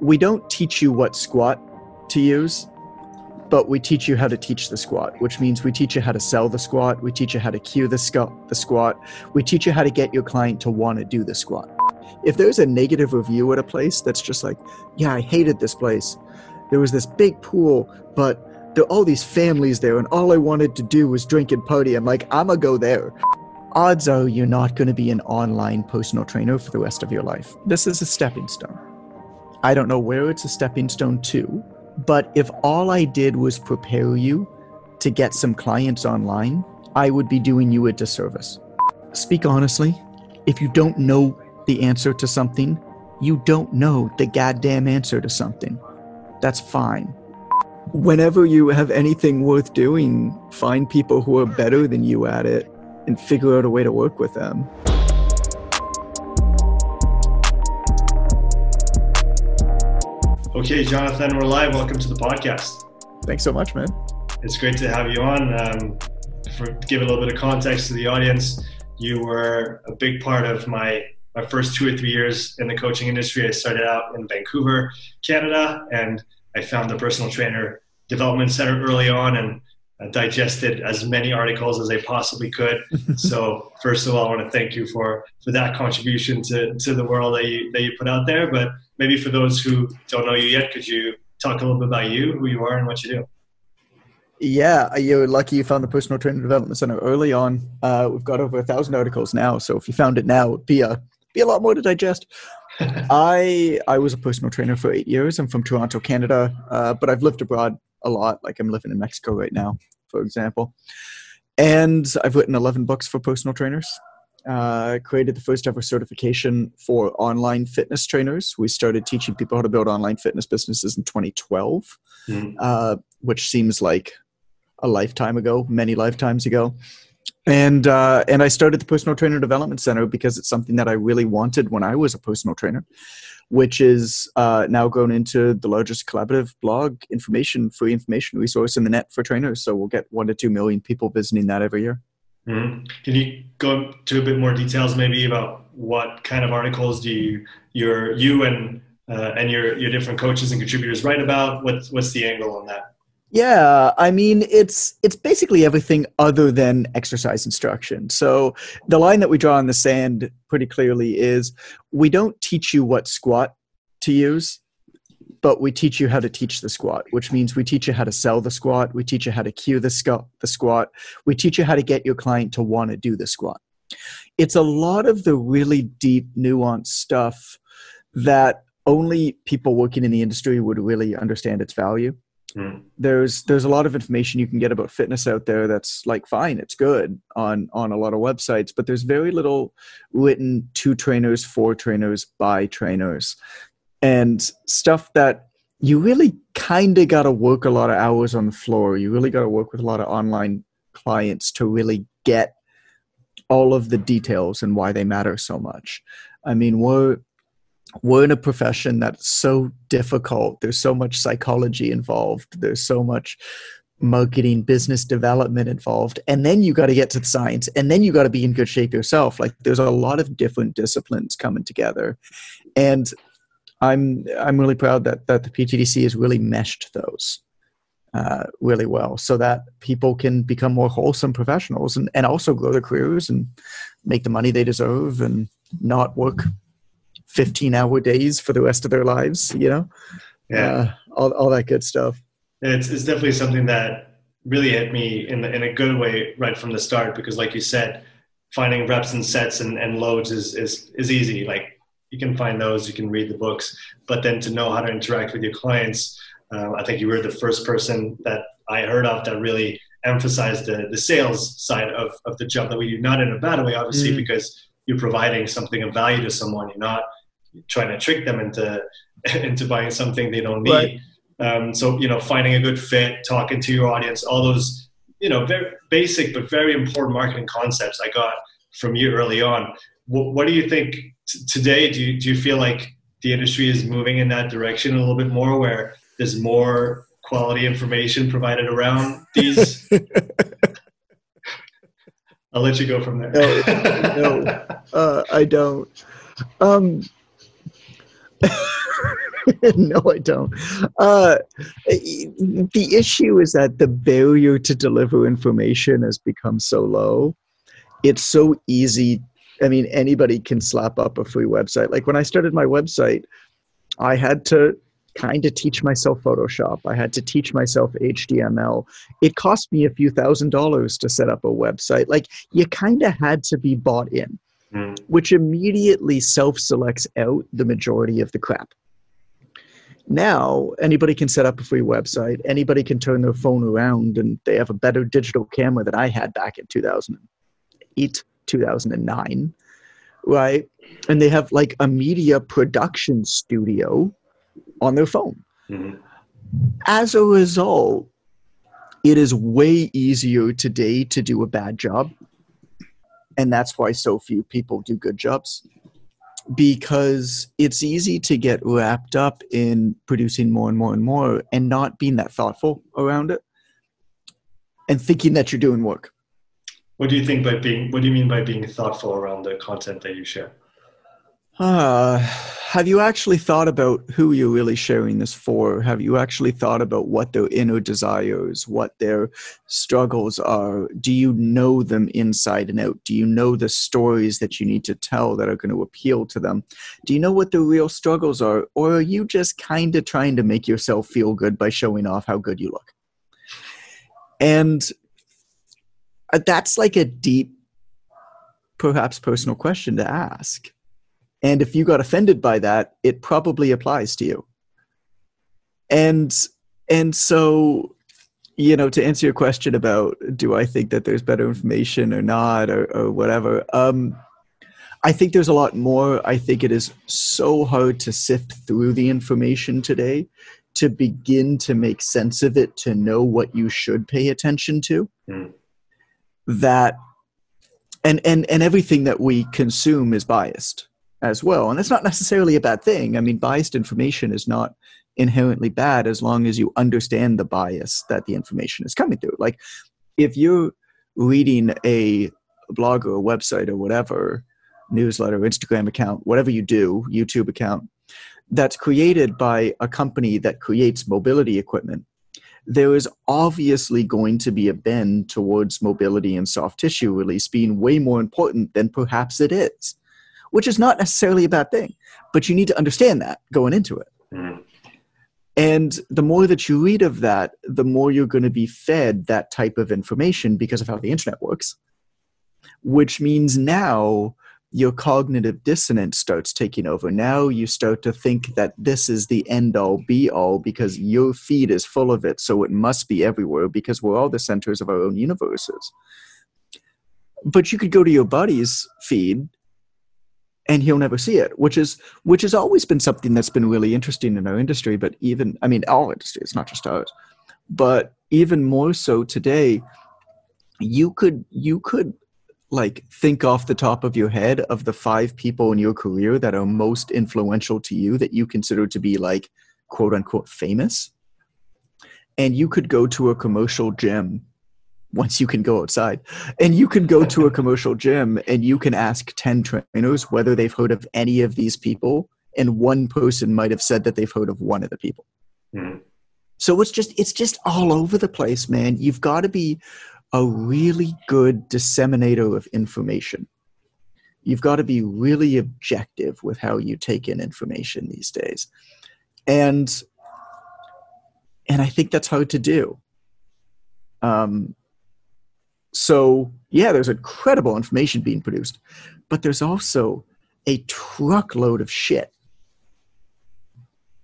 we don't teach you what squat to use, but we teach you how to teach the squat, which means we teach you how to sell the squat, we teach you how to cue the, squat, the squat, we teach you how to get your client to want to do the squat. If there's a negative review at a place that's just like, yeah, I hated this place. There was this big pool, but there are all these families there, and all I wanted to do was drink and party. I'm like, I'm gonna go there. Odds are you're not going to be an online personal trainer for the rest of your life. This is a stepping stone. I don't know where it's a stepping stone to, but if all I did was prepare you to get some clients online, I would be doing you a disservice. Speak honestly, if you don't know the answer to something, you don't know the goddamn answer to something. That's fine. Whenever you have anything worth doing, find people who are better than you at it and figure out a way to work with them. Okay, Jonathan, we're live. Welcome to the podcast. Thanks so much, man. It's great to have you on. Um, for give a little bit of context to the audience, you were a big part of my my first two or three years in the coaching industry. I started out in Vancouver, Canada, and I found the personal trainer development center early on, and digested as many articles as I possibly could. so first of all, I want to thank you for for that contribution to to the world that you that you put out there. But maybe for those who don't know you yet, could you talk a little bit about you, who you are, and what you do? Yeah, you're lucky you found the Personal Training Development Center early on. Uh, we've got over a thousand articles now, so if you found it now, it'd be a be a lot more to digest. I I was a personal trainer for eight years. I'm from Toronto, Canada, uh, but I've lived abroad a lot. Like I'm living in Mexico right now, for example. And I've written 11 books for personal trainers. Uh, created the first ever certification for online fitness trainers. We started teaching people how to build online fitness businesses in 2012, mm-hmm. uh, which seems like a lifetime ago, many lifetimes ago. And uh, and I started the Personal Trainer Development Center because it's something that I really wanted when I was a personal trainer which is uh, now grown into the largest collaborative blog information, free information resource in the net for trainers. So we'll get one to two million people visiting that every year. Mm-hmm. Can you go to a bit more details, maybe about what kind of articles do you your you and uh, and your your different coaches and contributors write about? What's what's the angle on that? Yeah, I mean it's it's basically everything other than exercise instruction. So the line that we draw in the sand pretty clearly is we don't teach you what squat to use, but we teach you how to teach the squat, which means we teach you how to sell the squat, we teach you how to cue the squat, the squat, we teach you how to get your client to want to do the squat. It's a lot of the really deep nuanced stuff that only people working in the industry would really understand its value Mm. There's there's a lot of information you can get about fitness out there that's like fine, it's good on on a lot of websites, but there's very little written to trainers, for trainers, by trainers, and stuff that you really kind of got to work a lot of hours on the floor. You really got to work with a lot of online clients to really get all of the details and why they matter so much. I mean, we're we're in a profession that's so difficult. There's so much psychology involved. There's so much marketing, business development involved. And then you got to get to the science and then you got to be in good shape yourself. Like there's a lot of different disciplines coming together. And I'm I'm really proud that that the PTDC has really meshed those uh, really well so that people can become more wholesome professionals and, and also grow their careers and make the money they deserve and not work 15 hour days for the rest of their lives, you know? Yeah. Uh, all, all that good stuff. It's, it's definitely something that really hit me in, the, in a good way right from the start because, like you said, finding reps and sets and, and loads is, is, is easy. Like you can find those, you can read the books, but then to know how to interact with your clients, uh, I think you were the first person that I heard of that really emphasized the, the sales side of, of the job that we do, not in a bad way, obviously, mm. because you're providing something of value to someone. You're not trying to trick them into into buying something they don't need. Right. Um, so you know, finding a good fit, talking to your audience, all those you know very basic but very important marketing concepts I got from you early on. What, what do you think t- today? Do you, do you feel like the industry is moving in that direction a little bit more, where there's more quality information provided around these? I'll let you go from there. no, no uh, I don't. Um, no, I don't. Uh, the issue is that the barrier to deliver information has become so low. It's so easy. I mean, anybody can slap up a free website. Like when I started my website, I had to kind of teach myself Photoshop. I had to teach myself HTML. It cost me a few thousand dollars to set up a website. Like you kind of had to be bought in, mm. which immediately self selects out the majority of the crap. Now, anybody can set up a free website. Anybody can turn their phone around and they have a better digital camera than I had back in 2008, 2009, right? And they have like a media production studio on their phone. Mm-hmm. As a result, it is way easier today to do a bad job. And that's why so few people do good jobs. Because it's easy to get wrapped up in producing more and more and more and not being that thoughtful around it and thinking that you're doing work. What do you think by being, what do you mean by being thoughtful around the content that you share? Uh, have you actually thought about who you're really sharing this for? Have you actually thought about what their inner desires, what their struggles are? Do you know them inside and out? Do you know the stories that you need to tell that are going to appeal to them? Do you know what the real struggles are? Or are you just kind of trying to make yourself feel good by showing off how good you look? And that's like a deep, perhaps personal question to ask and if you got offended by that, it probably applies to you. And and so, you know, to answer your question about do I think that there's better information or not or, or whatever, um, I think there's a lot more. I think it is so hard to sift through the information today to begin to make sense of it, to know what you should pay attention to. Mm. That and and and everything that we consume is biased as well. And that's not necessarily a bad thing. I mean, biased information is not inherently bad as long as you understand the bias that the information is coming through. Like, if you're reading a blog or a website or whatever, newsletter, Instagram account, whatever you do, YouTube account, that's created by a company that creates mobility equipment, there is obviously going to be a bend towards mobility and soft tissue release being way more important than perhaps it is which is not necessarily a bad thing, but you need to understand that going into it. Mm. And the more that you read of that, the more you're going to be fed that type of information because of how the internet works, which means now your cognitive dissonance starts taking over. Now you start to think that this is the end all be all because your feed is full of it, so it must be everywhere because we're all the centers of our own universes. But you could go to your buddy's feed and he'll never see it which is which has always been something that's been really interesting in our industry but even i mean all industry it's not just ours. But even more so today you could you could like think off the top of your head of the five people in your career that are most influential to you that you consider to be like quote unquote famous. And you could go to a commercial gym once you can go outside. And you can go to a commercial gym and you can ask 10 trainers whether they've heard of any of these people. And one person might have said that they've heard of one of the people. Mm. so it's just it's just all over the place man. You've got to be a really good disseminator of information. You've got to be really objective with how you take in information these days. And and i think that's hard to do. Um, so, yeah, there's incredible information being produced, but there's also a truckload of shit.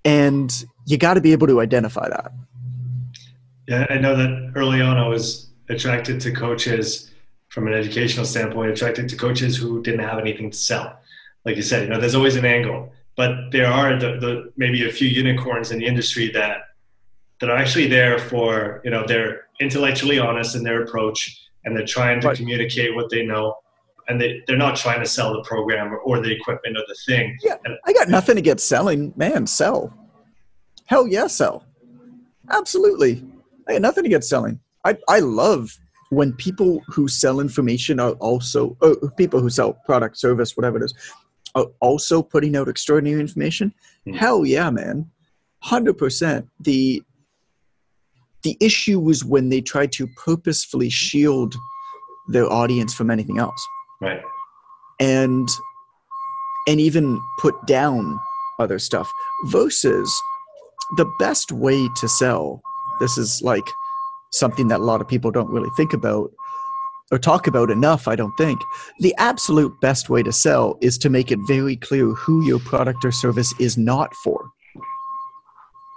And you got to be able to identify that. Yeah, I know that early on I was attracted to coaches from an educational standpoint, attracted to coaches who didn't have anything to sell. Like you said, you know, there's always an angle, but there are the, the maybe a few unicorns in the industry that that are actually there for you know they're intellectually honest in their approach and they're trying to right. communicate what they know and they, they're not trying to sell the program or, or the equipment or the thing. Yeah, and, I got nothing against selling. Man, sell. Hell yeah, sell. Absolutely. I got nothing against selling. I, I love when people who sell information are also, uh, people who sell product, service, whatever it is, are also putting out extraordinary information, Hmm. hell yeah, man, hundred percent. The the issue was when they tried to purposefully shield their audience from anything else, Right. and and even put down other stuff. Versus the best way to sell. This is like something that a lot of people don't really think about or talk about enough, I don't think. The absolute best way to sell is to make it very clear who your product or service is not for.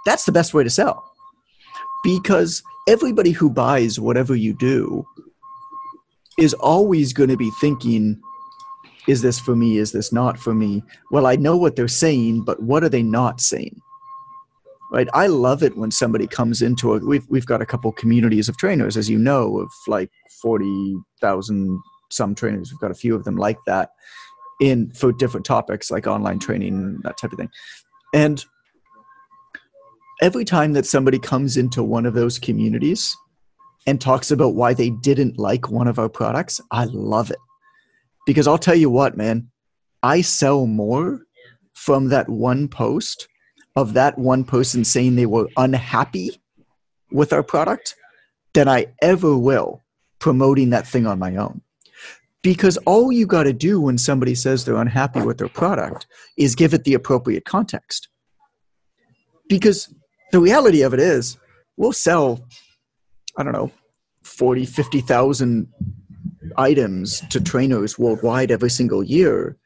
That's the best way to sell. Because everybody who buys whatever you do is always going to be thinking, is this for me? Is this not for me? Well, I know what they're saying, but what are they not saying? Right? I love it when somebody comes into a we've we've got a couple communities of trainers, as you know, of like forty thousand some trainers. We've got a few of them like that in for different topics like online training, that type of thing. And every time that somebody comes into one of those communities and talks about why they didn't like one of our products, I love it. Because I'll tell you what, man, I sell more from that one post of that one person saying they were unhappy with our product than I ever will promoting that thing on my own. Because all you got to do when somebody says they're unhappy with their product is give it the appropriate context. Because the reality of it is, we'll sell, I don't know, 40, 50,000 items to trainers worldwide every single year.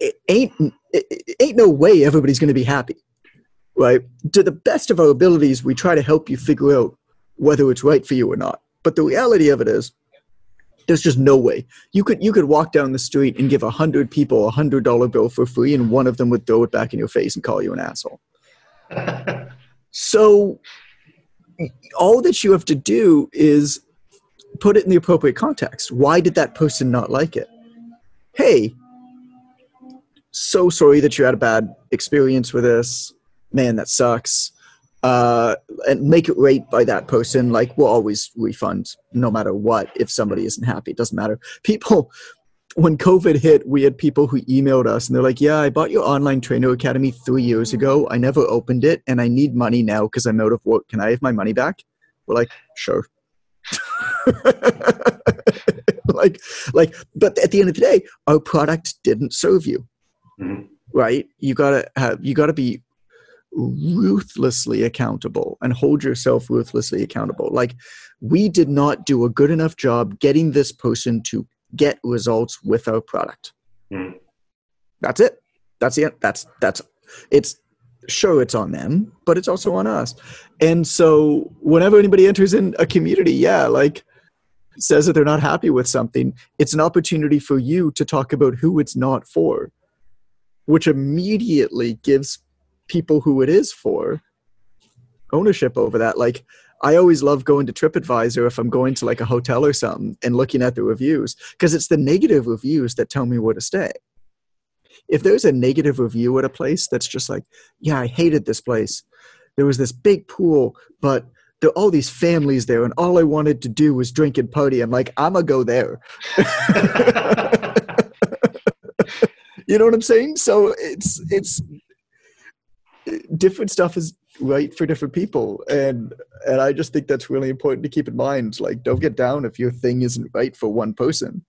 It ain't, it, ain't no way everybody's going to be happy, right? To the best of our abilities, we try to help you figure out whether it's right for you or not. But the reality of it is, there's just no way you could you could walk down the street and give a hundred people a hundred dollar bill for free, and one of them would throw it back in your face and call you an asshole. So all that you have to do is put it in the appropriate context. Why did that person not like it? Hey, so sorry that you had a bad experience with this. Man, that sucks. Uh, and make it right by that person. Like we'll always refund no matter what if somebody isn't happy. It doesn't matter. People when COVID hit, we had people who emailed us and they're like, Yeah, I bought your online trainer academy three years ago. I never opened it and I need money now because I'm out of work. Can I have my money back? We're like, Sure. like, like, but at the end of the day, our product didn't serve you. Mhm. Right? You gotta have you gotta be ruthlessly accountable and hold yourself ruthlessly accountable. Like we did not do a good enough job getting this person to get results with our product. Mhm. That's it. That's it. That's that's it's sure it's on them, but it's also on us. And so whenever anybody enters in a community, yeah, like says that they're not happy with something, it's an opportunity for you to talk about who it's not for, which immediately gives people who it is for ownership over that. Like I always love going to TripAdvisor if I'm going to like a hotel or something and looking at the reviews because it's the negative reviews that tell me where to stay. If there's a negative review at a place that's just like, yeah, I hated this place. There was this big pool, but there are all these families there, and all I wanted to do was drink and party. I'm like, I'm gonna go there. you know what I'm saying? So it's it's different stuff is right for different people. And and i just think that's really important to keep in mind. Like don't get down if your thing isn't right for one person.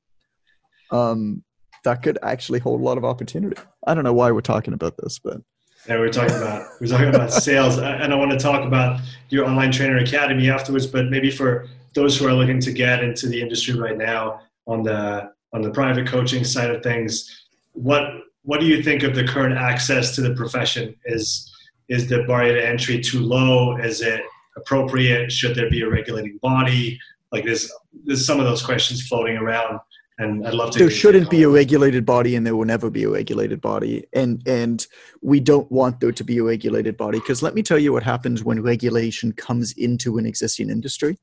Um that could actually hold a lot of opportunity. I don't know why we're talking about this but. Yeah, we're talking about we're talking about sales, and I want to talk about your online trainer academy afterwards. But maybe for those who are looking to get into the industry right now on the on the private coaching side of things, what what do you think of the current access to the profession? Is is the barrier to entry too low? Is it appropriate? Should there be a regulating body? Like there's there's some of those questions floating around, and I'd love to. there shouldn't be a regulated body and there will never be a regulated body and and we don't want there to be a regulated body because let me tell you what happens when regulation comes into an existing industry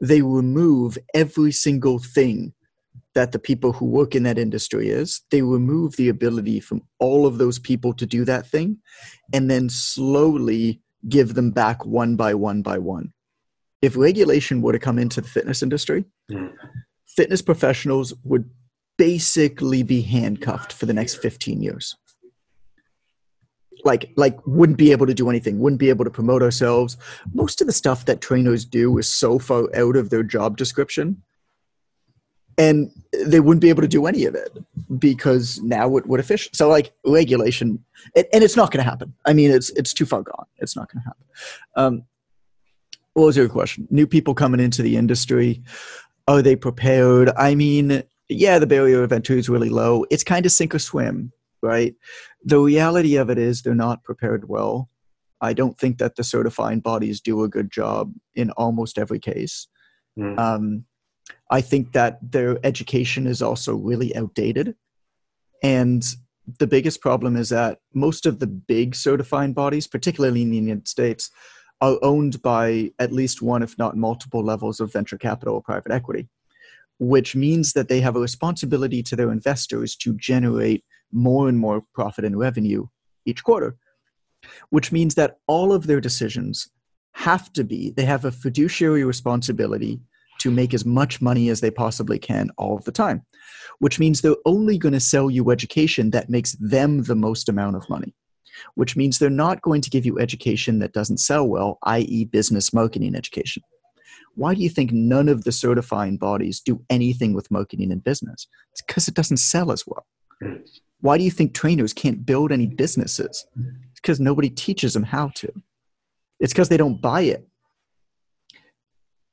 they remove every single thing that the people who work in that industry is they remove the ability from all of those people to do that thing and then slowly give them back one by one by one. If regulation were to come into the fitness industry Mm. fitness professionals would basically be handcuffed for the next 15 years. Like like wouldn't be able to do anything wouldn't be able to promote ourselves. Most of the stuff that trainers do is so far out of their job description and they wouldn't be able to do any of it because now it would official so like regulation it, and it's not going to happen. I mean it's it's too far gone. It's not going to happen. Um, what was your question? New people coming into the industry? Are they prepared? I mean yeah the barrier of entry is really low. It's kind of sink or swim right? The reality of it is they're not prepared well. I don't think that the certifying bodies do a good job in almost every case. Mm. um, I think that their education is also really outdated. And the biggest problem is that most of the big certifying bodies, particularly in the United States, are owned by at least one, if not multiple levels of venture capital or private equity, which means that they have a responsibility to their investors to generate more and more profit and revenue each quarter, which means that all of their decisions have to be, they have a fiduciary responsibility to make as much money as they possibly can all of the time, which means they're only going to sell you education that makes them the most amount of money, which means they're not going to give you education that doesn't sell well, i.e., business marketing education. Why do you think none of the certifying bodies do anything with marketing and business? It's because it doesn't sell as well. Why do you think trainers can't build any businesses? It's because nobody teaches them how to. It's because they don't buy it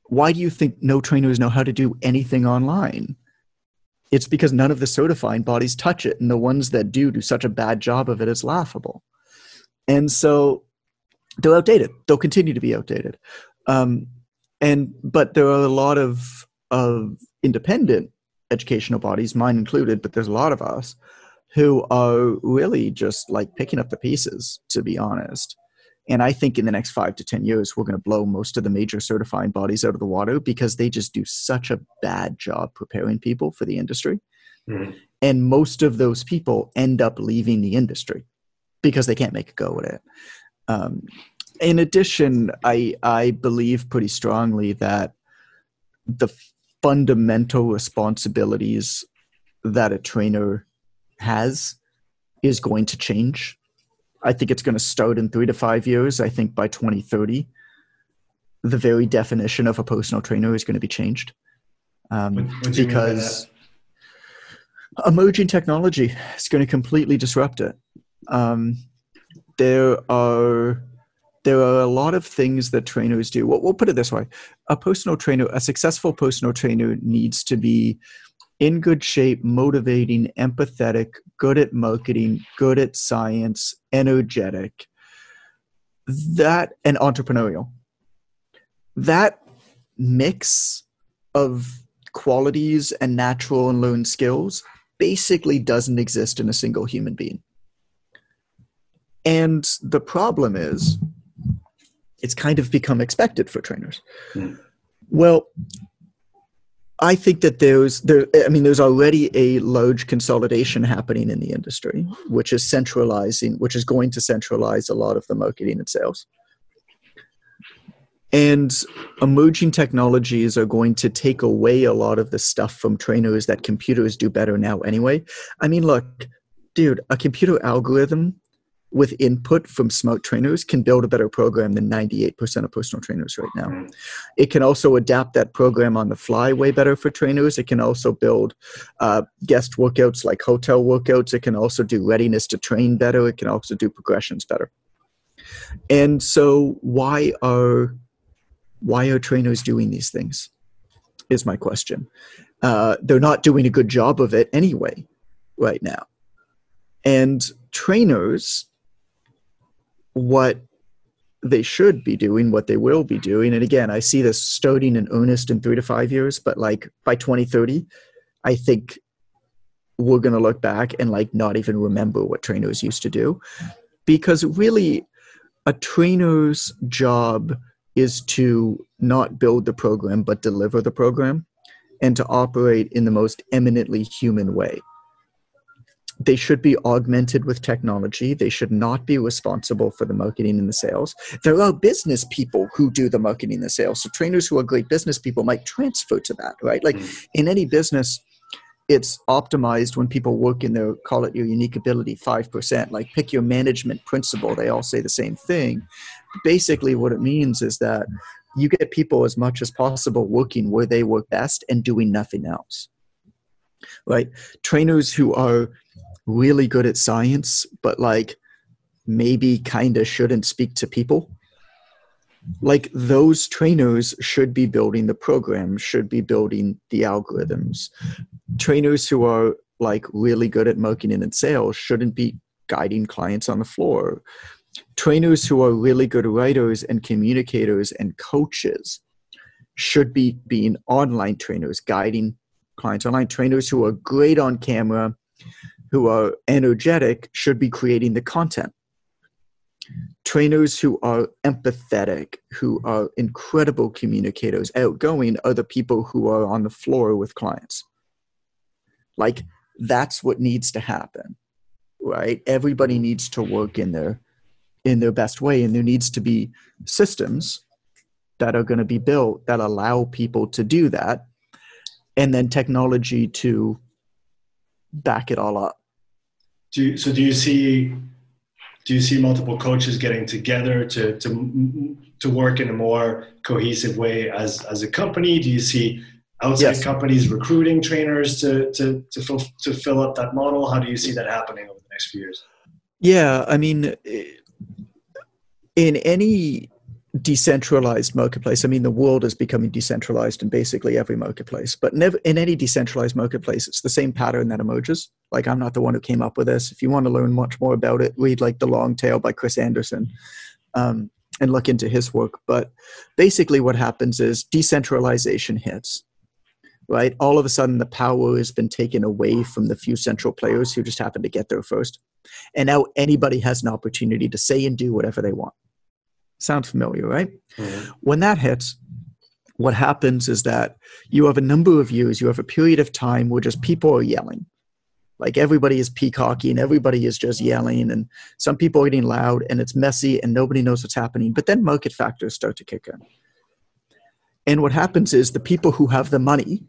why do you think no trainers know how to do anything online? It's because none of the certifying bodies touch it, and the ones that do do such a bad job of it it is laughable. And so they're outdated. They'll continue to be outdated. Um, and but there are a lot of of independent educational bodies, mine included, but there's a lot of us who are really just like picking up the pieces, to be honest. And I think in the next five to 10 years, we're going to blow most of the major certifying bodies out of the water because they just do such a bad job preparing people for the industry. Mm-hmm. And most of those people end up leaving the industry because they can't make a go at it. Um, in addition, I, I believe pretty strongly that the fundamental responsibilities that a trainer has is going to change I think it's going to start in three to five years. I think by 2030, the very definition of a personal trainer is going to be changed. Um, what, what because emerging technology is going to completely disrupt it. Um, there are there are a lot of things that trainers do. We'll, we'll put it this way: a personal trainer, a successful personal trainer, needs to be in good shape, motivating, empathetic, good at marketing, good at science, energetic, that and entrepreneurial. That mix of qualities and natural and learned skills basically doesn't exist in a single human being. And the problem is, it's kind of become expected for trainers. Mm. Well, I think that there's there I mean there's already a large consolidation happening in the industry, mm-hmm. which is centralizing, which is going to centralize a lot of the marketing and sales. And emerging technologies are going to take away a lot of the stuff from trainers that computers do better now anyway. I mean, look, dude, a computer algorithm with input from smart trainers can build a better program than 98% of personal trainers right now. Mm-hmm. It can also adapt that program on the fly way better for trainers. It can also build uh, guest workouts like hotel workouts. It can also do readiness to train better. It can also do progressions better. And so why are why are trainers doing these things? Is my question. Uh, they're not doing a good job of it anyway, right now. And trainers what they should be doing, what they will be doing. And again, I see this starting in earnest in three to five years, but like by 2030, I think we're going to look back and like not even remember what trainers used to do. Because really, a trainer's job is to not build the program, but deliver the program and to operate in the most eminently human way they should be augmented with technology. They should not be responsible for the marketing and the sales. There are business people who do the marketing and the sales. So trainers who are great business people might transfer to that, right? Like mm-hmm. in any business, it's optimized when people work in their call it your unique ability 5% like pick your management principle they all say the same thing basically what it means is that you get people as much as possible working where they work best and doing nothing else right trainers who are really good at science but like maybe kind of shouldn't speak to people. Like those trainers should be building the program should be building the algorithms. Trainers who are like really good at marketing and sales shouldn't be guiding clients on the floor. Trainers who are really good writers and communicators and coaches should be being online trainers guiding clients online trainers who are great on camera who are energetic should be creating the content trainers who are empathetic, who are incredible communicators, outgoing, are the people who are on the floor with clients. Like that's what needs to happen, right? Everybody needs to work in their in their best way, and there needs to be systems that are going to be built that allow people to do that, and then technology to back it all up. Do you, so? Do you see do you see multiple coaches getting together to to to work in a more cohesive way as as a company? Do you see outside yes. companies recruiting trainers to to to fill, to fill up that model? How do you see that happening over the next few years? Yeah, I mean, in any decentralized marketplace. I mean, the world is becoming decentralized in basically every marketplace, but never in any decentralized marketplace, it's the same pattern that emerges. Like, I'm not the one who came up with this. If you want to learn much more about it, read like The Long Tail by Chris Anderson um, and look into his work. But basically, what happens is decentralization hits. Right, all of a sudden, the power has been taken away from the few central players who just happen to get there first, and now anybody has an opportunity to say and do whatever they want Sound familiar, right? Mm-hmm. When that hits, what happens is that you have a number of years, you have a period of time where just people are yelling. Like everybody is peacocking, everybody is just yelling, and some people are getting loud, and it's messy, and nobody knows what's happening. But then market factors start to kick in. And what happens is the people who have the money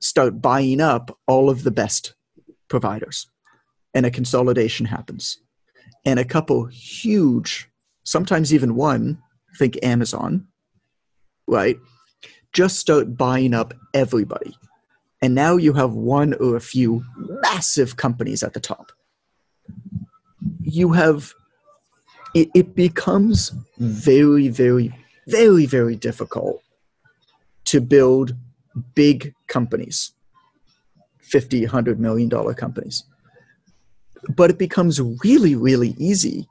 start buying up all of the best providers, and a consolidation happens. And a couple huge sometimes even one, think Amazon, right? Just start buying up everybody. And now you have one or a few massive companies at the top. You have, it, it becomes very, very, very, very difficult to build big companies 50 100 million dollar companies but it becomes really really easy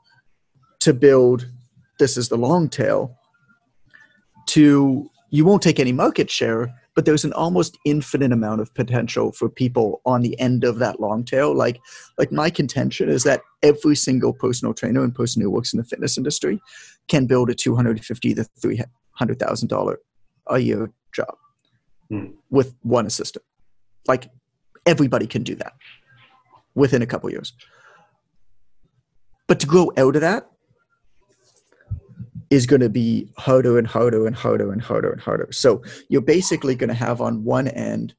to build this is the long tail to you won't take any market share but there's an almost infinite amount of potential for people on the end of that long tail. Like like my contention is that every single personal trainer and person who works in the fitness industry can build a 250 to 300 thousand dollar a year job hmm. with one assistant. Like everybody can do that within a couple years. But to grow out of that is going to be harder and harder and harder and harder and harder. So you're basically going to have on one end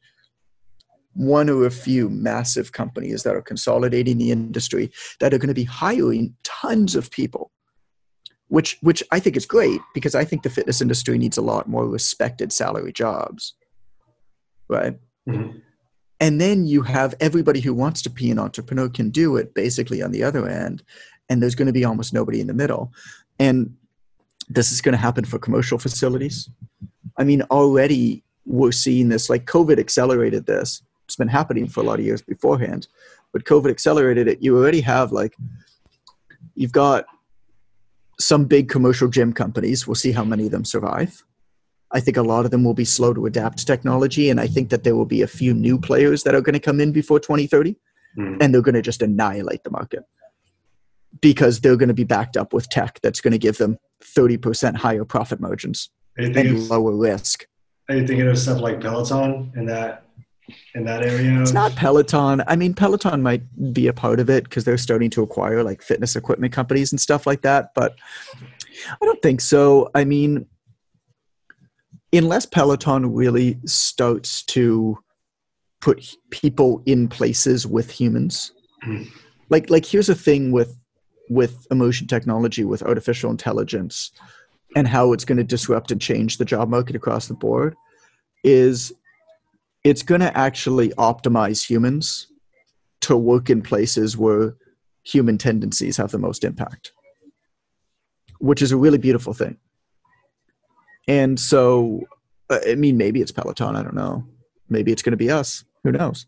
one or a few massive companies that are consolidating the industry that are going to be hiring tons of people which which I think is great because I think the fitness industry needs a lot more respected salary jobs right mm-hmm. and then you have everybody who wants to be an entrepreneur can do it basically on the other end and there's going to be almost nobody in the middle and this is going to happen for commercial facilities. I mean, already we're seeing this, like COVID accelerated this. It's been happening for a lot of years beforehand, but COVID accelerated it. You already have like, you've got some big commercial gym companies. We'll see how many of them survive. I think a lot of them will be slow to adapt technology, and I think that there will be a few new players that are going to come in before 2030, mm. and they're going to just annihilate the market because they're going to be backed up with tech that's going to give them 30% higher profit margins and of, lower risk. Are you thinking of stuff like Peloton in that in that area? It's not Peloton. I mean, Peloton might be a part of it because they're starting to acquire like fitness equipment companies and stuff like that. But I don't think so. I mean, unless Peloton really starts to put people in places with humans. Mhm. Like like here's a thing with with emotion technology with artificial intelligence and how it's going to disrupt and change the job market across the board is it's going to actually optimize humans to work in places where human tendencies have the most impact which is a really beautiful thing. And so i mean maybe it's peloton i don't know. Maybe it's going to be us. Who knows?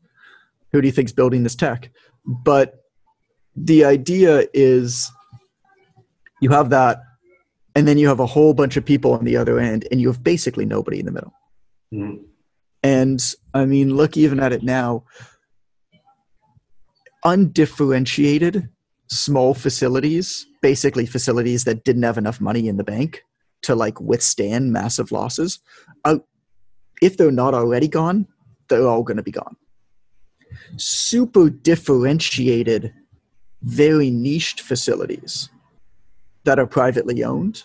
Who do you think's building this tech? But the idea is you have that and then you have a whole bunch of people on the other end and you have basically nobody in the middle Mhm. and I mean, look even at it now. Undifferentiated small facilities, basically facilities that didn't have enough money in the bank to like withstand massive losses, uh, if they're not already gone, they're all going to be gone. Super differentiated, very niched facilities that are privately owned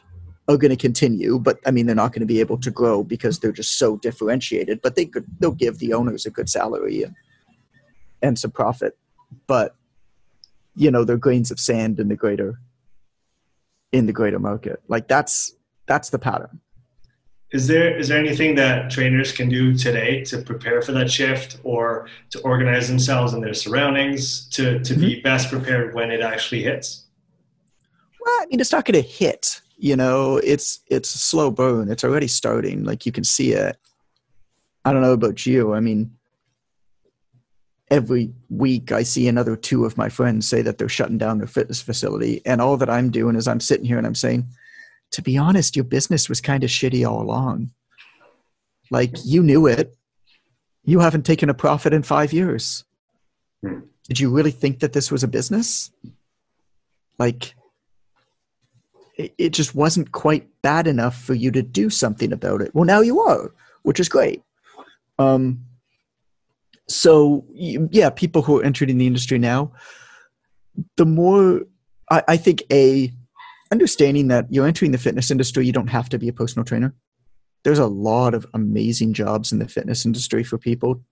are going to continue, but I mean they're not going to be able to grow because they're just so differentiated. But they could they'll give the owners a good salary and and some profit, but you know they're grains of sand in the greater in the greater market. Like that's that's the pattern. Is there is there anything that trainers can do today to prepare for that shift or to organize themselves and their surroundings to, to be mm-hmm. best prepared when it actually hits? Well, I mean it's not going to hit. You know, it's it's a slow burn. It's already starting. Like you can see it. I don't know about you. I mean, every week I see another two of my friends say that they're shutting down their fitness facility, and all that I'm doing is I'm sitting here and I'm saying, to be honest, your business was kind of shitty all along. Like you knew it. You haven't taken a profit in five years. Hmm. Did you really think that this was a business? Like it, it just wasn't quite bad enough for you to do something about it. Well, now you are, which is great. Um, so yeah, people who are entering the industry now, the more I, I think a understanding that you're entering the fitness industry, you don't have to be a personal trainer. There's a lot of amazing jobs in the fitness industry for people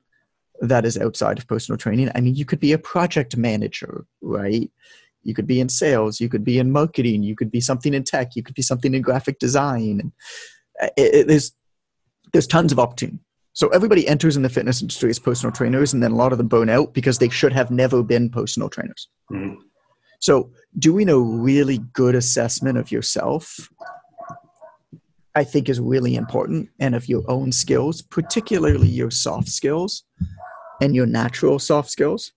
that is outside of personal training. I mean, you could be a project manager, right? You could be in sales, you could be in marketing, you could be something in tech, you could be something in graphic design. And it, it, there's there's tons of opportunity. So everybody enters in the fitness industry as personal trainers, and then a lot of them burn out because they should have never been personal trainers. Mhm. So doing a really good assessment of yourself, I think, is really important, and of your own skills, particularly your soft skills and your natural soft skills.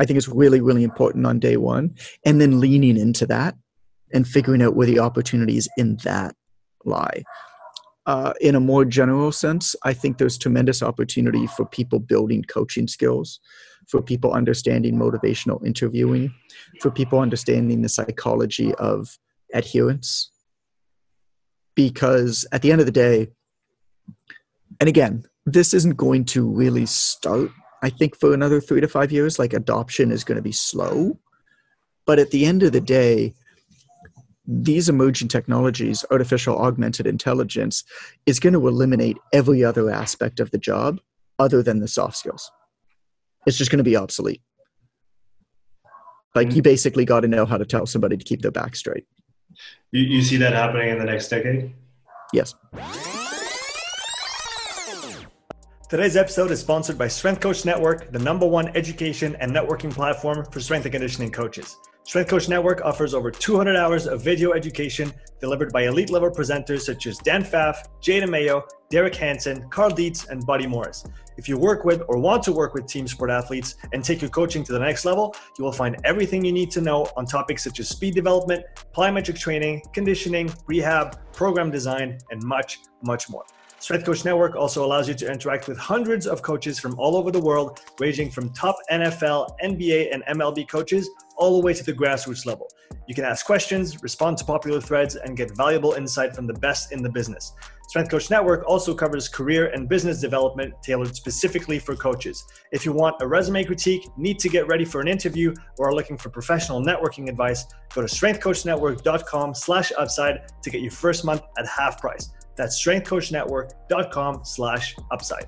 I think is really, really important on day one, and then leaning into that and figuring out where the opportunities in that lie. Uh, in a more general sense, I think there's tremendous opportunity for people building coaching skills, for people understanding motivational interviewing, for people understanding the psychology of adherence. Because at the end of the day, and again, this isn't going to really start, I think, for another three to five years. Like adoption is going to be slow. But at the end of the day, these emerging technologies, artificial augmented intelligence, is going to eliminate every other aspect of the job other than the soft skills. It's just going to be obsolete. Like you hmm. basically got to know how to tell somebody to keep their back straight. You, you see that happening in the next decade? Yes. Today's episode is sponsored by Strength Coach Network, the number one education and networking platform for strength and conditioning coaches. Strength Coach Network offers over 200 hours of video education delivered by elite level presenters such as Dan Pfaff, Jay DeMayo, Derek Hansen, Cal Dietz, and Buddy Morris. If you work with or want to work with team sport athletes and take your coaching to the next level, you will find everything you need to know on topics such as speed development, plyometric training, conditioning, rehab, program design, and much, much more. Strength Coach Network also allows you to interact with hundreds of coaches from all over the world, ranging from top NFL, NBA, and MLB coaches all the way to the grassroots level. You can ask questions, respond to popular threads, and get valuable insight from the best in the business. Strength Coach Network also covers career and business development tailored specifically for coaches. If you want a resume critique, need to get ready for an interview, or are looking for professional networking advice, go to strengthcoachnetwork.com slash upside to get your first month at half price. That's strengthcoachnetwork.com slash upside.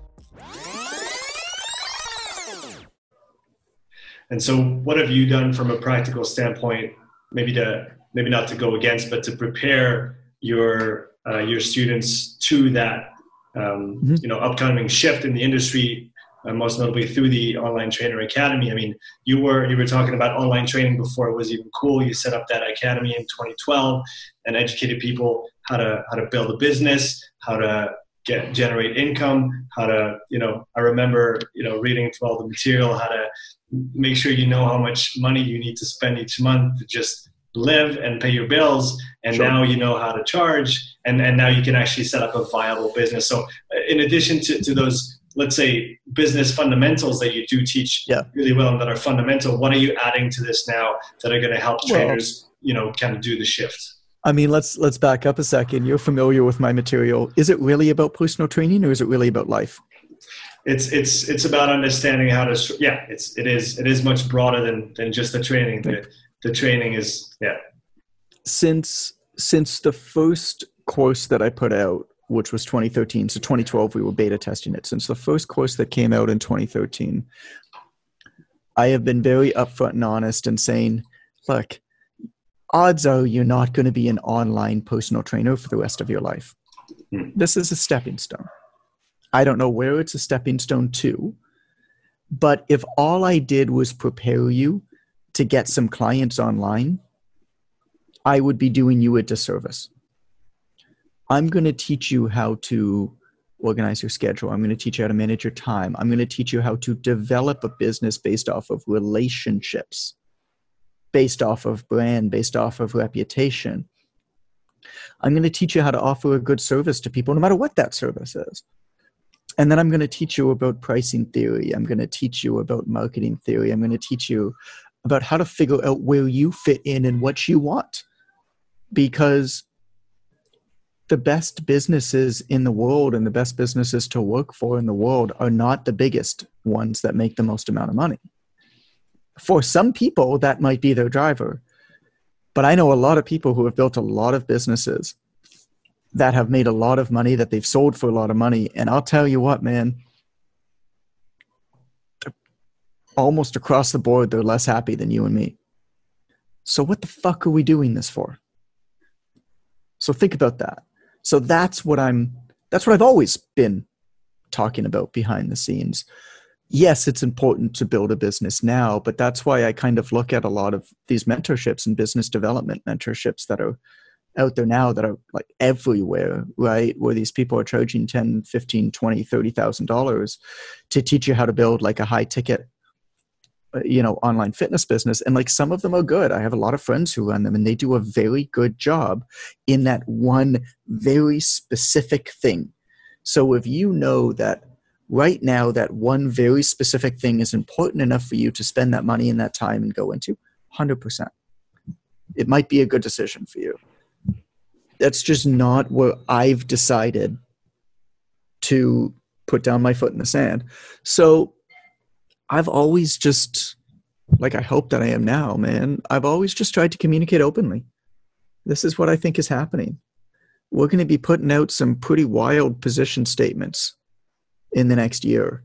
And so, what have you done from a practical standpoint, maybe to maybe not to go against, but to prepare your uh, your students to that um, mm-hmm. you know upcoming shift in the industry uh, most notably through the online trainer academy i mean you were you were talking about online training before it was even cool you set up that academy in 2012 and educated people how to how to build a business how to get generate income how to you know i remember you know reading through all the material how to make sure you know how much money you need to spend each month to just live and pay your bills and sure. now you know how to charge and, and now you can actually set up a viable business so uh, in addition to, to those let's say business fundamentals that you do teach yeah. really well and that are fundamental what are you adding to this now that are going to help trainers well, you know kind of do the shift i mean let's let's back up a second. You're familiar with my material. Is it really about personal training or is it really about life? It's it's it's about understanding how to yeah it's it is it is much broader than than just the training. The, the training is yeah. Since since the first course that i put out which was 2013 so 2012 we were beta testing it. Since the first course that came out in 2013 i have been very upfront and honest and saying look odds are you're not going to be an online personal trainer for the rest of your life hmm. this is a stepping stone i don't know where it's a stepping stone to but if all i did was prepare you to get some clients online, I would be doing you a disservice. I'm going to teach you how to organize your schedule. I'm going to teach you how to manage your time. I'm going to teach you how to develop a business based off of relationships, based off of brand, based off of reputation. I'm going to teach you how to offer a good service to people, no matter what that service is. And then I'm going to teach you about pricing theory. I'm going to teach you about marketing theory. I'm going to teach you about how to figure out where you fit in and what you want. Because the best businesses in the world and the best businesses to work for in the world are not the biggest ones that make the most amount of money. For some people, that might be their driver. But I know a lot of people who have built a lot of businesses that have made a lot of money that they've sold for a lot of money. And I'll tell you what, man, almost across the board, they're less happy than you and me. So, what the fuck are we doing this for? So, think about that. So, that's what I'm, that's what I've always been talking about behind the scenes. Yes, it's important to build a business now, but that's why I kind of look at a lot of these mentorships and business development mentorships that are out there now that are like everywhere right? Where these people are charging 10 15 20 30 thousand dollars to teach you how to build like a high ticket uh, you know online fitness business. And like some of them are good. I have a lot of friends who run them and they do a very good job in that one very specific thing. So if you know that right now that one very specific thing is important enough for you to spend that money and that time and go into 100% it might be a good decision for you. That's just not what i've decided to put down my foot in the sand. So I've always just, like I hope that I am now, man, I've always just tried to communicate openly. This is what I think is happening. We're going to be putting out some pretty wild position statements in the next year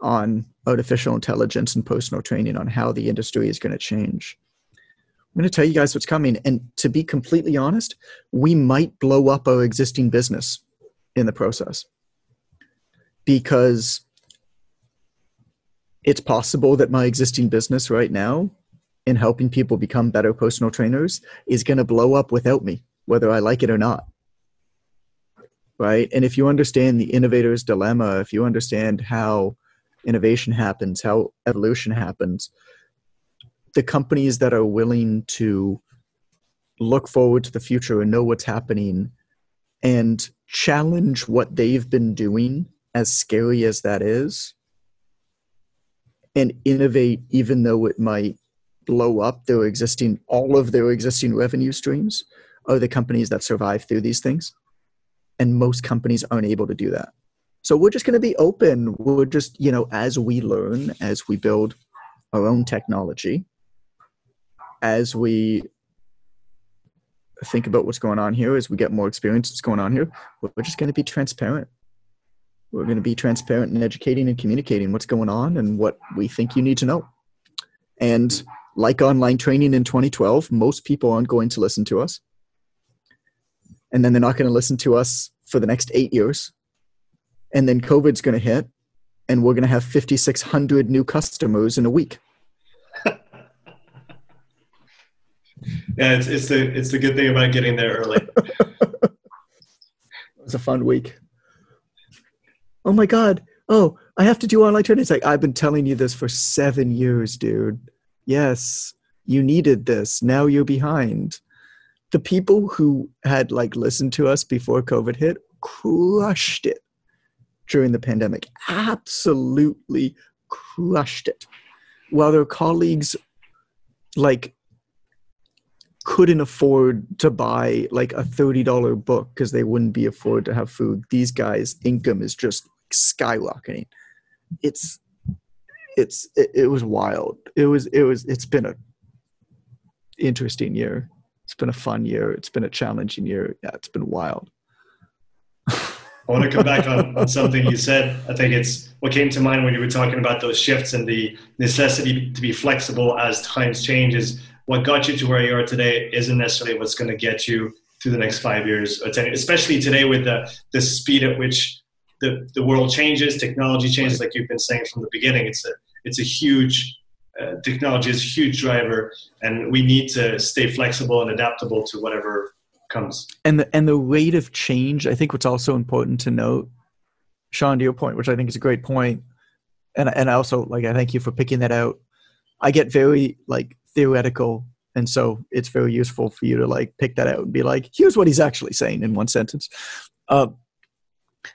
on artificial intelligence and personal training on how the industry is going to change. I'm going to tell you guys what's coming. And to be completely honest, we might blow up our existing business in the process because it's possible that my existing business right now in helping people become better personal trainers is going to blow up without me, whether I like it or not. Right. And if you understand the innovator's dilemma, if you understand how innovation happens, how evolution happens, the companies that are willing to look forward to the future and know what's happening and challenge what they've been doing, as scary as that is, and innovate even though it might blow up their existing all of their existing revenue streams are the companies that survive through these things and most companies aren't able to do that so we're just going to be open we're just you know as we learn as we build our own technology as we think about what's going on here as we get more experience what's going on here we're just going to be transparent we're going to be transparent and educating and communicating what's going on and what we think you need to know. And like online training in 2012, most people aren't going to listen to us. And then they're not going to listen to us for the next eight years. And then COVID's going to hit, and we're going to have 5,600 new customers in a week. yeah, it's, it's the it's the good thing about getting there early. it was a fun week. Oh my god! Oh, I have to do online training. It's like I've been telling you this for seven years, dude. Yes, you needed this. Now you're behind. The people who had like listened to us before COVID hit crushed it during the pandemic. Absolutely crushed it. While their colleagues like couldn't afford to buy like a $30 book because they wouldn't be afford to have food. These guys' income is just skyrocketing. It's it's it, it was wild. It was it was it's been a interesting year. It's been a fun year. It's been a challenging year. Yeah, it's been wild. I want to come back on, on something you said. I think it's what came to mind when you were talking about those shifts and the necessity to be flexible as times change is what got you to where you are today isn't necessarily what's going to get you through the next five years or 10, especially today with the, the speed at which the, the world changes, technology changes, like you've been saying from the beginning. It's a, it's a huge, uh, technology is a huge driver and we need to stay flexible and adaptable to whatever comes. And the and the rate of change, I think what's also important to note, Sean, to your point, which I think is a great point, and and I also like I thank you for picking that out. I get very like theoretical, and so it's very useful for you to like pick that out and be like, here's what he's actually saying in one sentence. Uh,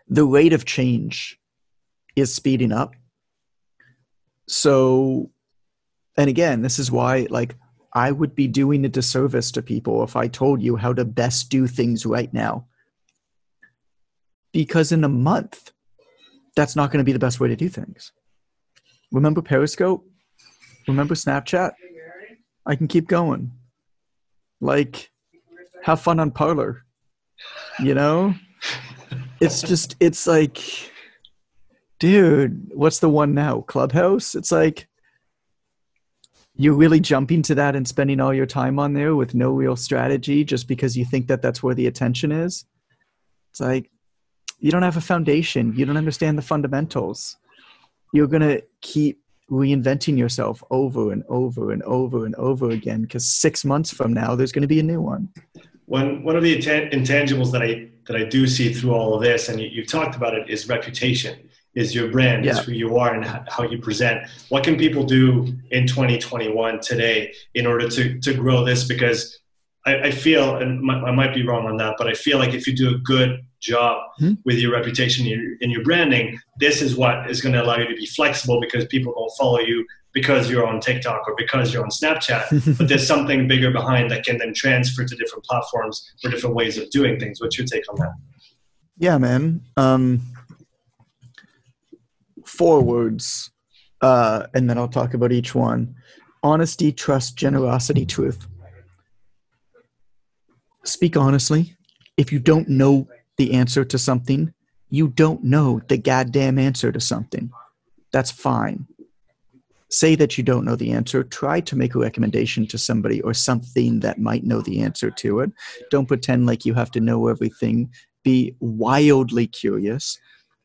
the rate of change is speeding up. So, and again, this is why like I would be doing a disservice to people if I told you how to best do things right now. Because in a month, that's not going to be the best way to do things. Remember Periscope? Remember Snapchat? I can keep going. Like, have fun on Parler. You know? It's just, it's like, dude, what's the one now? Clubhouse? It's like, you're really jumping to that and spending all your time on there with no real strategy just because you think that that's where the attention is? It's like you don't have a foundation. You don't understand the fundamentals. You're going to keep reinventing yourself over and over and over and over again because six months from now there's going to be a new one. One one of the intangibles that i that i do see through all of this and you, you talked about it is reputation is your brand, yeah. is who you are, and how you present. What can people do in 2021 today in order to to grow this? Because I, I feel, and I might be wrong on that, but I feel like if you do a good job hmm with your reputation and your branding, this is what is going to allow you to be flexible because people don't follow you because you're on TikTok or because you're on Snapchat, but there's something bigger behind that can then transfer to different platforms for different ways of doing things. What's your take on that? Yeah, man. Um, four words, uh, and then I'll talk about each one honesty, trust, generosity, truth. Speak honestly. If you don't know the answer to something, you don't know the goddamn answer to something. That's fine. Say that you don't know the answer. Try to make a recommendation to somebody or something that might know the answer to it. Don't pretend like you have to know everything. Be wildly curious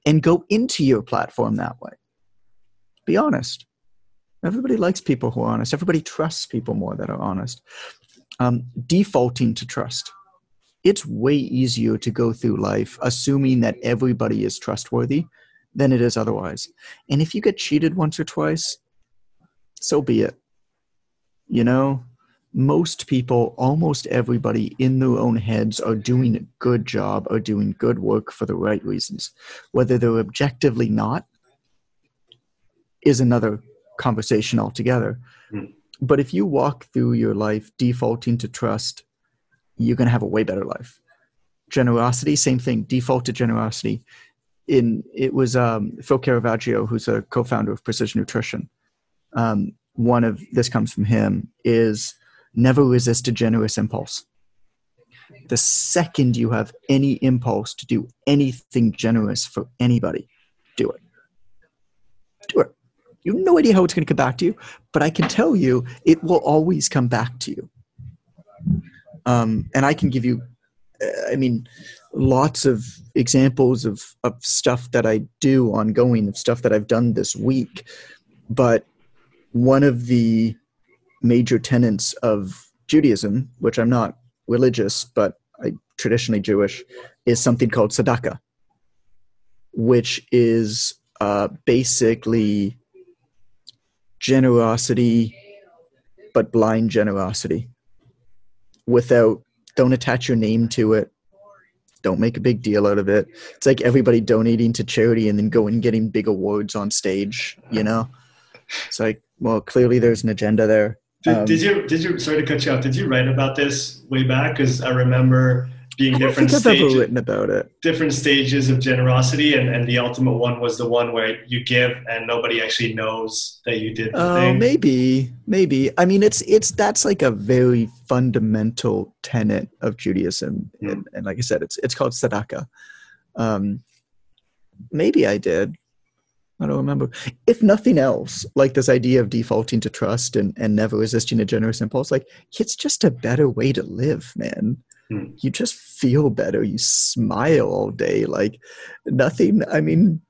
and go into your platform that way. Be honest. Everybody likes people who are honest. Everybody trusts people more that are honest. Um, defaulting to trust. It's way easier to go through life assuming that everybody is trustworthy than it is otherwise. And if you get cheated once or twice, so be it. You know, most people, almost everybody in their own heads are doing a good job or doing good work for the right reasons. Whether they're objectively not is another conversation altogether. Mm. But if you walk through your life defaulting to trust, you're going to have a way better life. Generosity, same thing, default to generosity. In it was um, Phil Caravaggio, who's a co-founder of Precision Nutrition. Um, one of this comes from him is never resist a generous impulse. The second you have any impulse to do anything generous for anybody, do it. Do it. You have no idea how it's going to come back to you, but I can tell you it will always come back to you. Um, and I can give you, I mean, lots of examples of, of stuff that I do ongoing, of stuff that I've done this week. But one of the major tenets of Judaism, which I'm not religious, but I traditionally Jewish, is something called tzedakah, which is uh, basically generosity, but blind generosity. Without, don't attach your name to it. Don't make a big deal out of it. It's like everybody donating to charity and then going and getting big awards on stage, you know? It's like, well, clearly there's an agenda there. Did, um, did you, did you, sorry to cut you off, did you write about this way back? Because I remember being different stages, I've written about it. different stages of generosity, and, and the ultimate one was the one where you give and nobody actually knows that you did. Oh, uh, maybe, maybe. I mean, it's it's that's like a very fundamental tenet of Judaism, mm. and, and, like I said, it's it's called tzedakah. Um, maybe I did. I don't remember. If nothing else, like this idea of defaulting to trust and, and never resisting a generous impulse, like it's just a better way to live, man. Hmm. you just feel better. You smile all day. Like nothing. I mean,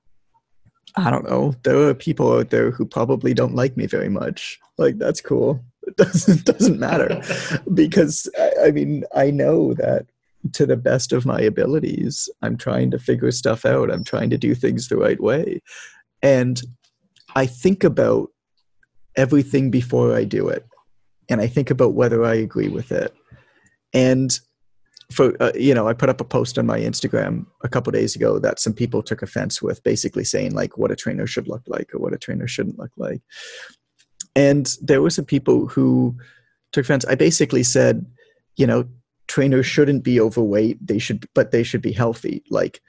I don't know. There are people out there who probably don't like me very much. Like that's cool. It doesn't doesn't matter because I, I mean I know that to the best of my abilities, I'm trying to figure stuff out. I'm trying to do things the right way, and I think about everything before I do it, and I think about whether I agree with it, and for uh, you know i put up a post on my instagram a couple days ago that some people took offense with basically saying like what a trainer should look like or what a trainer shouldn't look like. And there were some people who took offense. I basically said you know trainers shouldn't be overweight. They should but they should be healthy. Like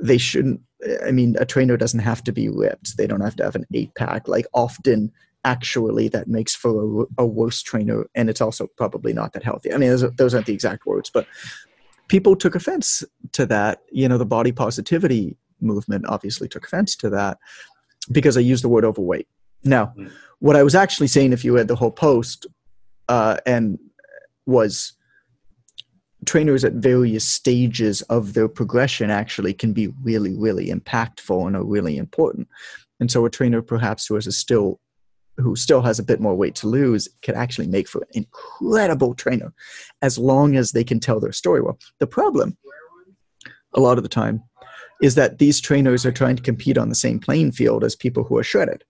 they shouldn't i mean a trainer doesn't have to be ripped they don't have to have an eight pack. Like often actually that makes for a, a, worse trainer and it's also probably not that healthy. I mean those, those aren't the exact words but people took offense to that. You know the body positivity movement obviously took offense to that because i used the word overweight. Now mm. what i was actually saying if you read the whole post uh, and was trainers at various stages of their progression actually can be really really impactful and are really important and so a trainer perhaps who is still who still has a bit more weight to lose can actually make for an incredible trainer as long as they can tell their story well. The problem, a lot of the time, is that these trainers are trying to compete on the same playing field as people who are shredded.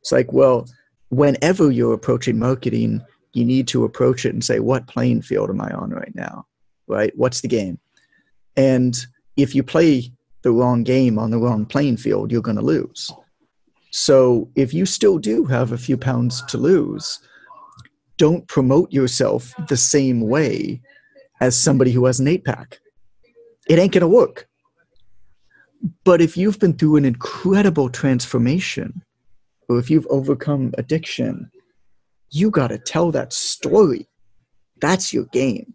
It's like, well, whenever you're approaching marketing, you need to approach it and say, what playing field am I on right now? Right? What's the game? And if you play the wrong game on the wrong playing field, you're going to lose. So if you still do have a few pounds to lose, don't promote yourself the same way as somebody who has an eight pack. It ain't going to work. But if you've been through an incredible transformation, or if you've overcome addiction, you got to tell that story. That's your game.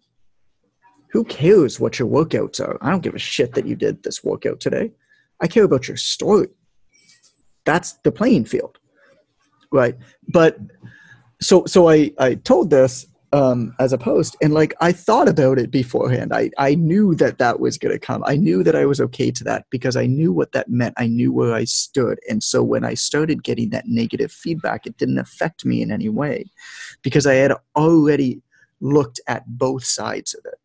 Who cares what your workouts are? I don't give a shit that you did this workout today. I care about your story that's the playing field right but so so i i told this um, as a post. And like i thought about it beforehand. I i knew that that was going to come. I knew that i was okay to that because i knew what that meant. I knew where i stood. And so when i started getting that negative feedback it didn't affect me in any way because i had already looked at both sides of it.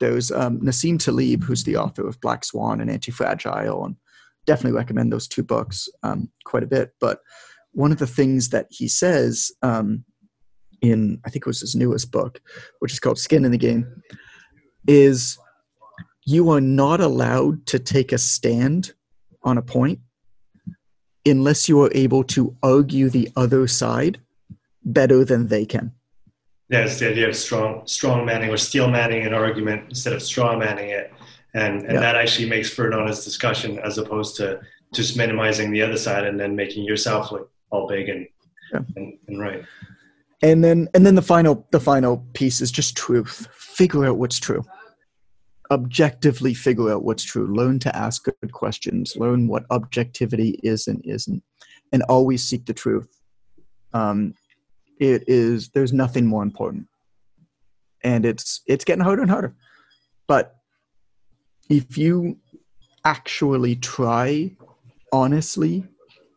There's um, nassim taleb who's the author of black swan and anti-fragile and definitely recommend those two books um, quite a bit. But one of the things that he says um, in, I think it was his newest book, which is called Skin in the Game, is you are not allowed to take a stand on a point unless you are able to argue the other side better than they can. Yeah, it's the idea of strong strong manning or steel manning an argument instead of strong manning it and and yeah. that actually makes for an honest discussion as opposed to just minimizing the other side and then making yourself look all big and yeah. and, and right and then and then the final the final piece is just truth. Figure out what's true. Objectively figure out what's true. Learn to ask good questions. Learn what objectivity is and isn't. And always seek the truth. Um, it is there's nothing more important, and it's it's getting harder and harder. But if you actually try honestly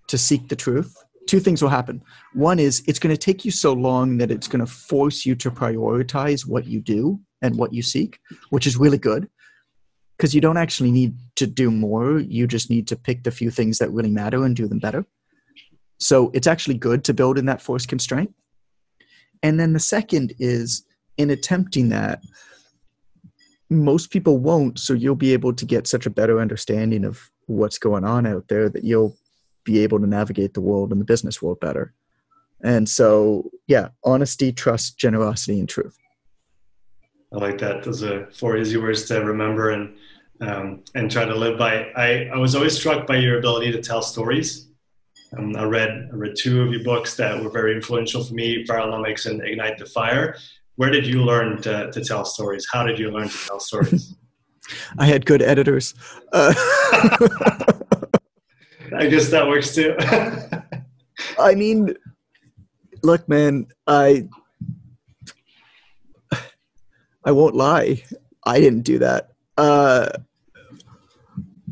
to seek the truth, two things will happen. One is it's going to take you so long that it's going to force you to prioritize what you do and what you seek, which is really good because you don't actually need to do more. You just need to pick the few things that really matter and do them better. So it's actually good to build in that force constraint. And then the second is in attempting that, most people won't. So you'll be able to get such a better understanding of what's going on out there that you'll be able to navigate the world and the business world better. And so, yeah, honesty, trust, generosity, and truth. I like that. Those are four easy words to remember and um, and try to live by. I, I was always struck by your ability to tell stories. Um, I read I read two of your books that were very influential for me: Viralnomics and Ignite the Fire. Where did you learn to, to tell stories? How did you learn to tell stories? I had good editors. Uh, I guess that works too. I mean, look, man, I I won't lie. I didn't do that. Uh,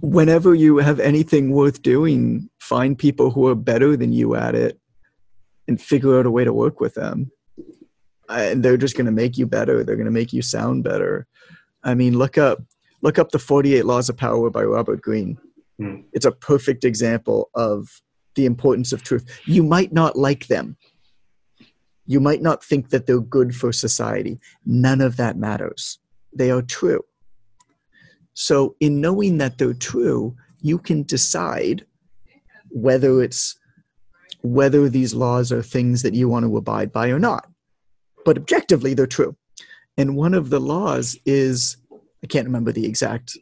whenever you have anything worth doing, find people who are better than you at it and figure out a way to work with them. And they're just going to make you better. They're going to make you sound better. I mean, look up look up the 48 Laws of Power by Robert Greene. Hmm. It's a perfect example of the importance of truth. You might not like them. You might not think that they're good for society. None of that matters. They are true. So, in knowing that they're true, you can decide whether it's whether these laws are things that you want to abide by or not. But objectively, they're true. And one of the laws is I can't remember the exact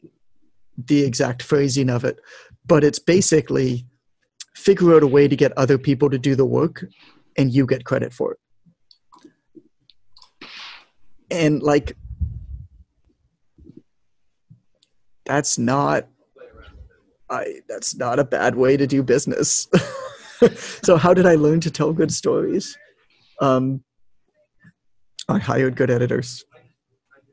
the exact phrasing of it, but it's basically figure out a way to get other people to do the work and you get credit for it. And like that's not I that's not a bad way to do business. so how did I learn to tell good stories? Um, I hired good editors.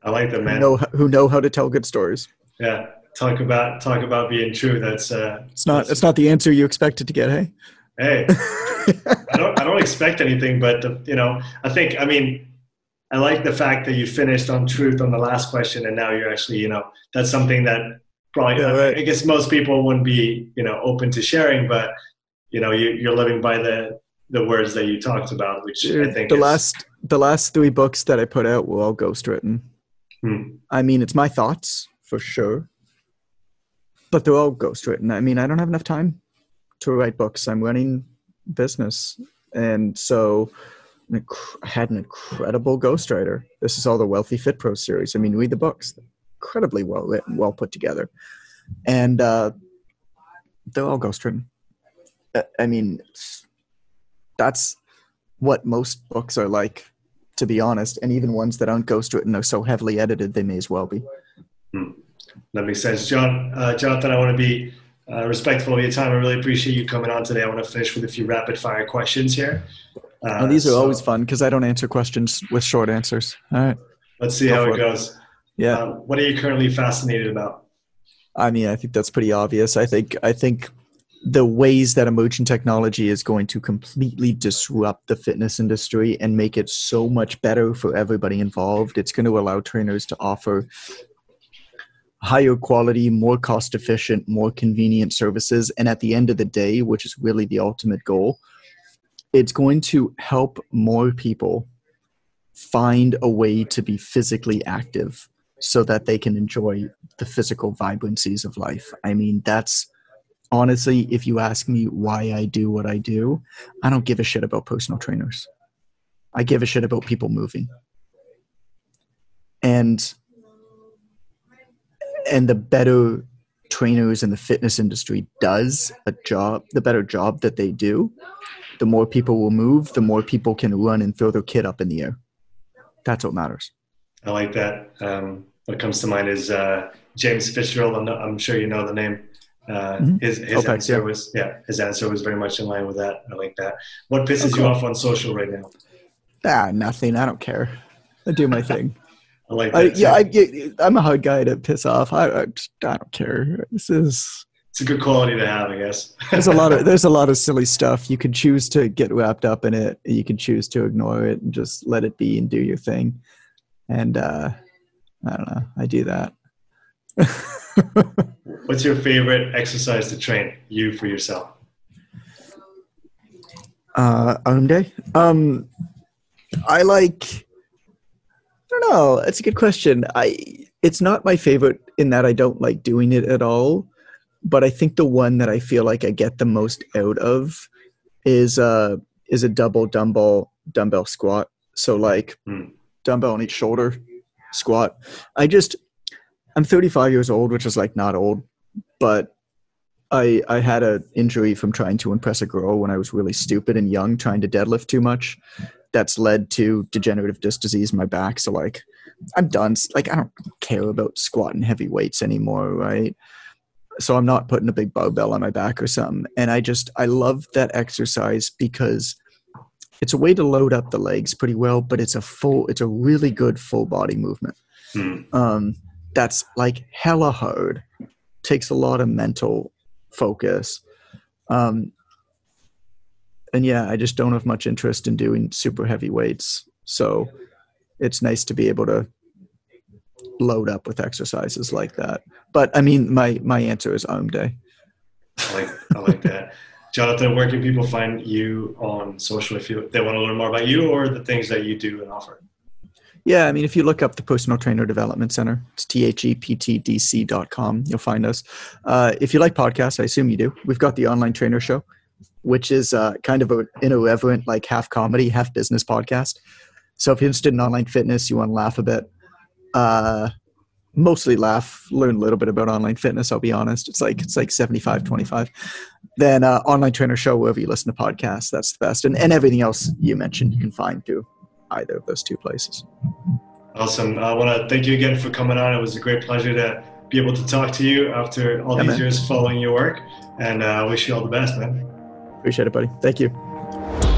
I like that, man. Who know, who know how to tell good stories. Yeah, talk about talk about being true. That's uh, it's not that's, it's not the answer you expected to get. Hey, hey, I don't I don't expect anything, but uh, you know, I think I mean, I like the fact that you finished on truth on the last question, and now you're actually you know that's something that probably yeah, right. I guess most people wouldn't be you know open to sharing, but you know you, you're living by the the words that you talked about, which I think the is, last the last three books that I put out were all ghostwritten. Hmm. I mean, it's my thoughts for sure, but they're all ghostwritten. I mean, I don't have enough time to write books. I'm running business, and so I had an incredible ghostwriter. This is all the Wealthy Fit Pro series. I mean, read the books; incredibly well written, well put together, and uh, they're all ghostwritten. I mean, that's what most books are like to be honest. And even ones that aren't ghostwritten are so heavily edited, they may as well be. Hmm. That makes sense. John, uh, Jonathan, I want to be uh, respectful of your time. I really appreciate you coming on today. I want to finish with a few rapid fire questions here. Uh, oh, these are so, always fun because I don't answer questions with short answers. All right. Let's see Go how it, it goes. Yeah. Um, what are you currently fascinated about? I mean, I think that's pretty obvious. I think I think the ways that emerging technology is going to completely disrupt the fitness industry and make it so much better for everybody involved. It's going to allow trainers to offer higher quality, more cost efficient, more convenient services. And at the end of the day, which is really the ultimate goal, it's going to help more people find a way to be physically active so that they can enjoy the physical vibrancies of life. I mean, that's honestly, if you ask me why I do what I do, I don't give a shit about personal trainers. I give a shit about people moving. And and the better trainers in the fitness industry does a job, the better job that they do, the more people will move, the more people can run and throw their kid up in the air. That's what matters. I like that. Um, what comes to mind is uh, James Fitzgerald. I'm, I'm, sure you know the name. Uh, mm-hmm. His his OPEX, answer yeah. was yeah, his answer was very much in line with that. I like that. What pisses oh, cool. you off on social right now? Ah, nothing. I don't care. I do my thing. I like I, yeah, I, I'm a hard guy to piss off. I, I, I don't care. This is it's a good quality to have, I guess. there's a lot of there's a lot of silly stuff. You can choose to get wrapped up in it. You can choose to ignore it and just let it be and do your thing. And uh, I don't know. I do that. What's your favorite exercise to train you for yourself? Uh, arm day. Um, I like. Don't know. It's a good question. I. It's not my favorite in that I don't like doing it at all, but I think the one that I feel like I get the most out of is uh is a double dumbbell dumbbell squat. So like mm. dumbbell on each shoulder squat. I just I'm 35 years old, which is like not old, but I I had an injury from trying to impress a girl when I was really stupid and young, trying to deadlift too much. That's led to degenerative disc disease in my back. So like, I'm done. Like I don't care about squatting heavy weights anymore, right? So I'm not putting a big barbell on my back or something. And I just I love that exercise because it's a way to load up the legs pretty well, but it's a full, it's a really good full body movement. Hmm. Um, that's like hella hard takes a lot of mental focus um, and yeah i just don't have much interest in doing super heavy weights so it's nice to be able to load up with exercises like that but i mean my my answer is arm day i like i like that jonathan where can people find you on social if you they want to learn more about you or the things that you do and offer yeah, I mean, if you look up the Personal Trainer Development Center, it's theptdc.com. You'll find us. Uh, if you like podcasts, I assume you do. We've got the Online Trainer Show, which is uh, kind of an irreverent, like half comedy, half business podcast. So if you're interested in online fitness, you want to laugh a bit, uh, mostly laugh, learn a little bit about online fitness. I'll be honest. It's like it's like 75, 25. Then uh, Online Trainer Show, wherever you listen to podcasts, that's the best. And, and everything else you mentioned, you can find too either of those two places. Awesome. I want to thank you again for coming on. It was a great pleasure to be able to talk to you after all yeah, these man. years following your work. And I uh, wish you all the best, man. Appreciate it, buddy. Thank you.